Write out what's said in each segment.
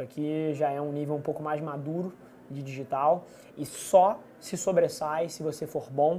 Isso aqui já é um nível um pouco mais maduro de digital e só se sobressai se você for bom.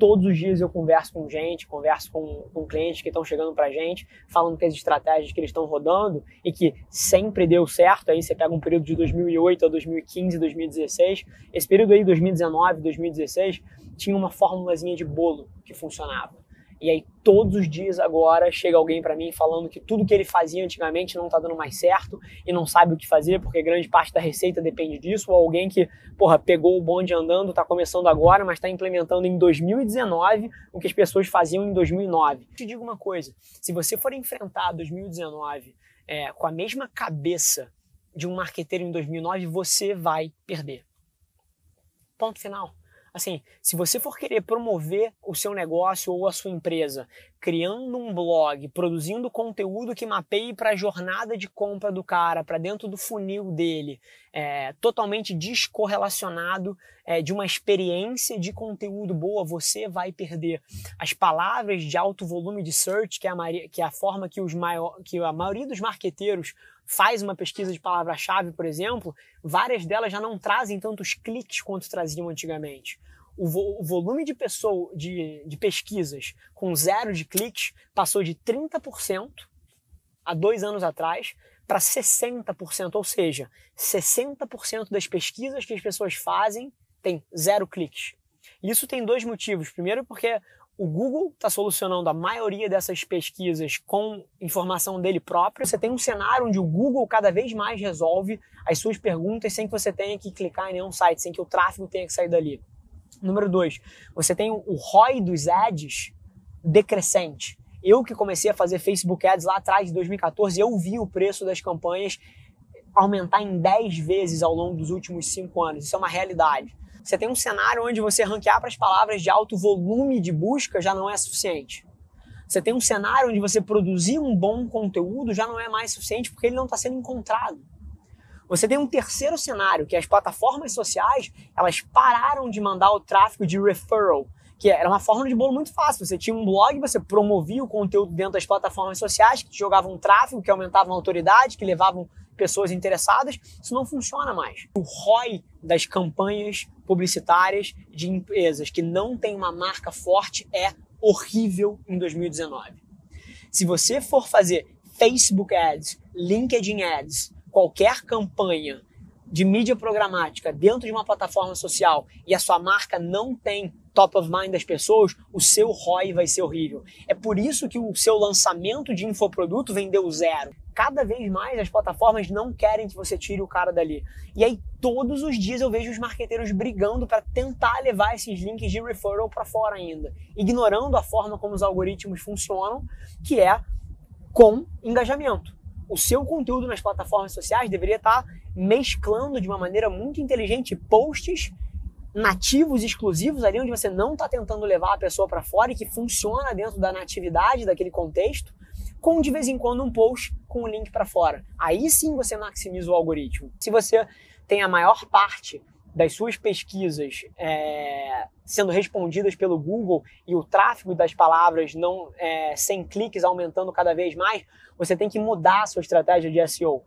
Todos os dias eu converso com gente, converso com, com clientes que estão chegando para gente, falando que as estratégias que eles estão rodando e que sempre deu certo. Aí você pega um período de 2008 a 2015, 2016. Esse período aí, 2019, 2016, tinha uma formulazinha de bolo que funcionava. E aí todos os dias agora chega alguém para mim falando que tudo que ele fazia antigamente não tá dando mais certo e não sabe o que fazer porque grande parte da receita depende disso, ou alguém que, porra, pegou o bonde andando, tá começando agora, mas está implementando em 2019 o que as pessoas faziam em 2009. Te digo uma coisa, se você for enfrentar 2019 é, com a mesma cabeça de um marqueteiro em 2009, você vai perder. Ponto final. Assim, se você for querer promover o seu negócio ou a sua empresa, criando um blog, produzindo conteúdo que mapeie para a jornada de compra do cara, para dentro do funil dele, é, totalmente descorrelacionado é, de uma experiência de conteúdo boa, você vai perder. As palavras de alto volume de search, que é a, que é a forma que, os maior, que a maioria dos marqueteiros faz uma pesquisa de palavra-chave, por exemplo, várias delas já não trazem tantos cliques quanto traziam antigamente. O, vo o volume de, pessoa, de, de pesquisas com zero de cliques passou de 30% há dois anos atrás para 60%, ou seja, 60% das pesquisas que as pessoas fazem tem zero cliques. Isso tem dois motivos. Primeiro, porque o Google está solucionando a maioria dessas pesquisas com informação dele próprio. Você tem um cenário onde o Google cada vez mais resolve as suas perguntas sem que você tenha que clicar em nenhum site, sem que o tráfego tenha que sair dali. Número dois, você tem o ROI dos ads decrescente. Eu que comecei a fazer Facebook Ads lá atrás, de 2014, eu vi o preço das campanhas aumentar em 10 vezes ao longo dos últimos 5 anos. Isso é uma realidade. Você tem um cenário onde você ranquear para as palavras de alto volume de busca já não é suficiente. Você tem um cenário onde você produzir um bom conteúdo já não é mais suficiente porque ele não está sendo encontrado. Você tem um terceiro cenário, que é as plataformas sociais, elas pararam de mandar o tráfego de referral, que era uma forma de bolo muito fácil. Você tinha um blog, você promovia o conteúdo dentro das plataformas sociais, que jogavam tráfego, que aumentavam a autoridade, que levavam pessoas interessadas. Isso não funciona mais. O ROI das campanhas publicitárias de empresas que não têm uma marca forte é horrível em 2019. Se você for fazer Facebook Ads, LinkedIn Ads, qualquer campanha de mídia programática dentro de uma plataforma social e a sua marca não tem top of mind das pessoas, o seu ROI vai ser horrível. É por isso que o seu lançamento de infoproduto vendeu zero cada vez mais as plataformas não querem que você tire o cara dali. E aí todos os dias eu vejo os marqueteiros brigando para tentar levar esses links de referral para fora ainda, ignorando a forma como os algoritmos funcionam, que é com engajamento. O seu conteúdo nas plataformas sociais deveria estar tá mesclando de uma maneira muito inteligente posts nativos exclusivos ali onde você não está tentando levar a pessoa para fora e que funciona dentro da natividade daquele contexto com de vez em quando um post com o link para fora. Aí sim você maximiza o algoritmo. Se você tem a maior parte das suas pesquisas é, sendo respondidas pelo Google e o tráfego das palavras não é, sem cliques aumentando cada vez mais, você tem que mudar a sua estratégia de SEO.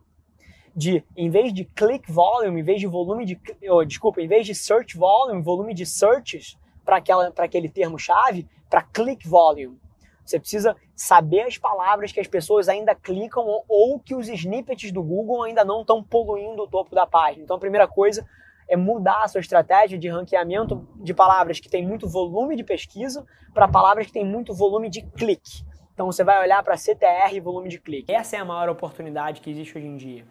De, em vez de click volume, em vez de volume de, oh, desculpa, em vez de search volume, volume de searches para aquele termo-chave, para click volume. Você precisa saber as palavras que as pessoas ainda clicam ou que os snippets do Google ainda não estão poluindo o topo da página. Então, a primeira coisa é mudar a sua estratégia de ranqueamento de palavras que tem muito volume de pesquisa para palavras que tem muito volume de clique. Então, você vai olhar para CTR e volume de clique. Essa é a maior oportunidade que existe hoje em dia.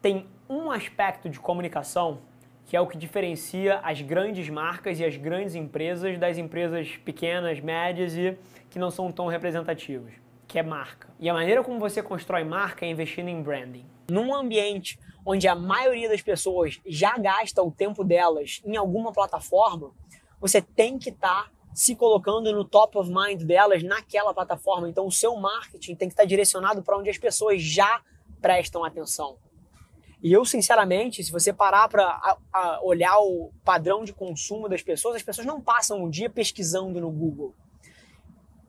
Tem um aspecto de comunicação que é o que diferencia as grandes marcas e as grandes empresas das empresas pequenas, médias e que não são tão representativas, que é marca. E a maneira como você constrói marca é investindo em branding. Num ambiente onde a maioria das pessoas já gasta o tempo delas em alguma plataforma, você tem que estar tá se colocando no top of mind delas naquela plataforma. Então, o seu marketing tem que estar tá direcionado para onde as pessoas já prestam atenção. E eu, sinceramente, se você parar para olhar o padrão de consumo das pessoas, as pessoas não passam um dia pesquisando no Google.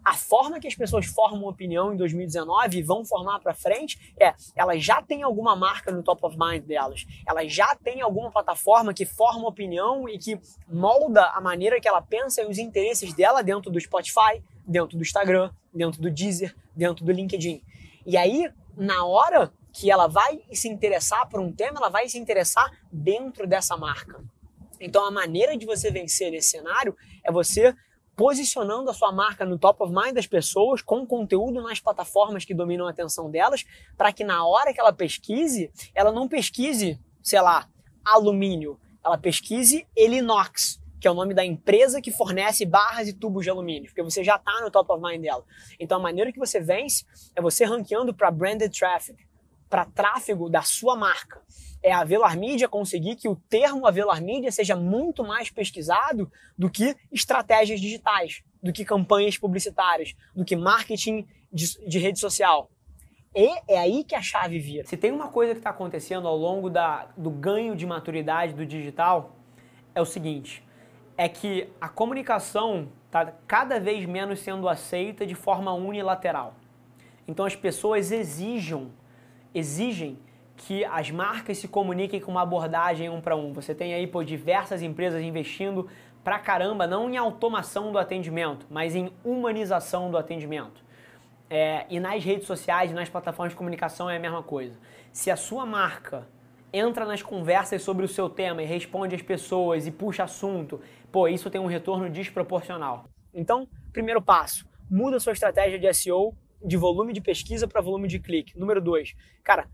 A forma que as pessoas formam opinião em 2019 e vão formar para frente é, elas já têm alguma marca no top of mind delas, elas já têm alguma plataforma que forma opinião e que molda a maneira que ela pensa e os interesses dela dentro do Spotify, dentro do Instagram, dentro do Deezer, dentro do LinkedIn. E aí, na hora que ela vai se interessar por um tema, ela vai se interessar dentro dessa marca. Então a maneira de você vencer nesse cenário é você posicionando a sua marca no top of mind das pessoas, com conteúdo nas plataformas que dominam a atenção delas, para que na hora que ela pesquise, ela não pesquise, sei lá, alumínio, ela pesquise Elinox, que é o nome da empresa que fornece barras e tubos de alumínio, porque você já está no top of mind dela. Então a maneira que você vence é você ranqueando para branded traffic, para tráfego da sua marca. É a Velar Media conseguir que o termo Avelar Media seja muito mais pesquisado do que estratégias digitais, do que campanhas publicitárias, do que marketing de, de rede social. E é aí que a chave vira. Se tem uma coisa que está acontecendo ao longo da, do ganho de maturidade do digital, é o seguinte: é que a comunicação está cada vez menos sendo aceita de forma unilateral. Então as pessoas exigem exigem que as marcas se comuniquem com uma abordagem um para um. Você tem aí por diversas empresas investindo pra caramba, não em automação do atendimento, mas em humanização do atendimento. É, e nas redes sociais, nas plataformas de comunicação é a mesma coisa. Se a sua marca entra nas conversas sobre o seu tema e responde às pessoas e puxa assunto, pô, isso tem um retorno desproporcional. Então, primeiro passo, muda sua estratégia de SEO de volume de pesquisa para volume de clique. Número dois, cara,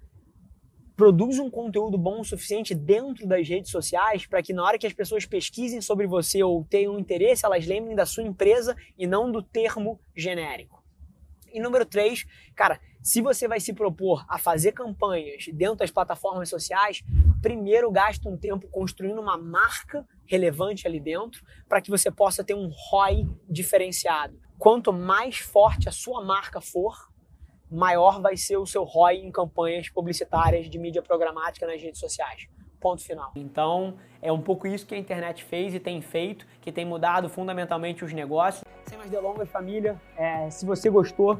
produz um conteúdo bom o suficiente dentro das redes sociais para que na hora que as pessoas pesquisem sobre você ou tenham interesse, elas lembrem da sua empresa e não do termo genérico. E número três, cara, se você vai se propor a fazer campanhas dentro das plataformas sociais, primeiro gasta um tempo construindo uma marca relevante ali dentro para que você possa ter um ROI diferenciado. Quanto mais forte a sua marca for, maior vai ser o seu ROI em campanhas publicitárias de mídia programática nas redes sociais. Ponto final. Então, é um pouco isso que a internet fez e tem feito, que tem mudado fundamentalmente os negócios. Sem mais delongas, família, é, se você gostou,